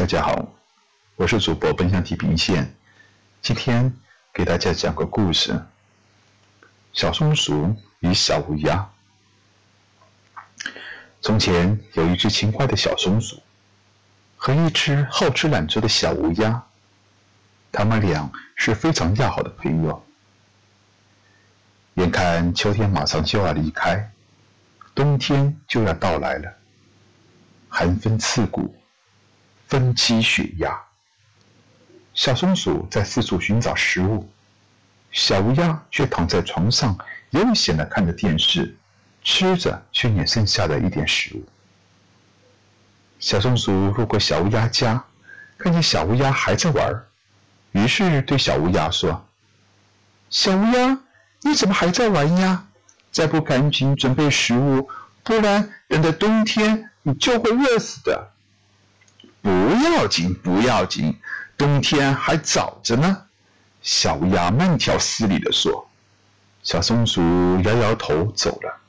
大家好，我是主播奔向地平线。今天给大家讲个故事：小松鼠与小乌鸦。从前有一只勤快的小松鼠和一只好吃懒做的小乌鸦，他们俩是非常要好的朋友。眼看秋天马上就要离开，冬天就要到来了，寒风刺骨。分期血压，小松鼠在四处寻找食物，小乌鸦却躺在床上悠闲的看着电视，吃着去年剩下的一点食物。小松鼠路过小乌鸦家，看见小乌鸦还在玩，于是对小乌鸦说：“小乌鸦，你怎么还在玩呀？再不赶紧准备食物，不然等到冬天你就会饿死的。”不要紧，不要紧，冬天还早着呢。小乌鸦慢条斯理地说。小松鼠摇摇头走了。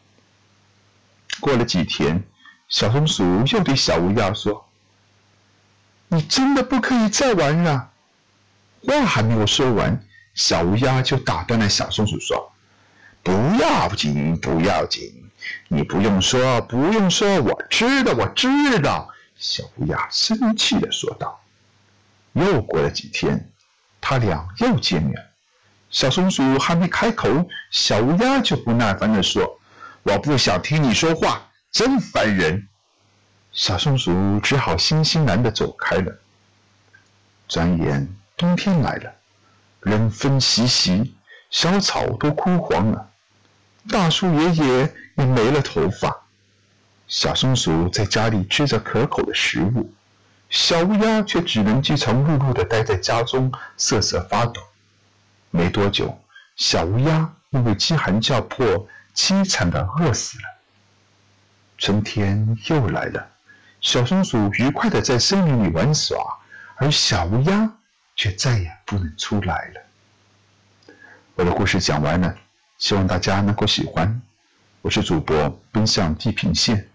过了几天，小松鼠又对小乌鸦说：“你真的不可以再玩了。”话还没有说完，小乌鸦就打断了小松鼠说：“不要紧，不要紧，你不用说，不用说，我知道，我知道。”小乌鸦生气地说道。又过了几天，他俩又见面。小松鼠还没开口，小乌鸦就不耐烦地说：“我不想听你说话，真烦人。”小松鼠只好悻悻然地走开了。转眼冬天来了，冷风习习，小草都枯黄了，大树爷爷也没了头发。小松鼠在家里吃着可口的食物，小乌鸦却只能饥肠辘辘地待在家中，瑟瑟发抖。没多久，小乌鸦因为饥寒交迫，凄惨地饿死了。春天又来了，小松鼠愉快地在森林里玩耍，而小乌鸦却再也不能出来了。我的故事讲完了，希望大家能够喜欢。我是主播奔向地平线。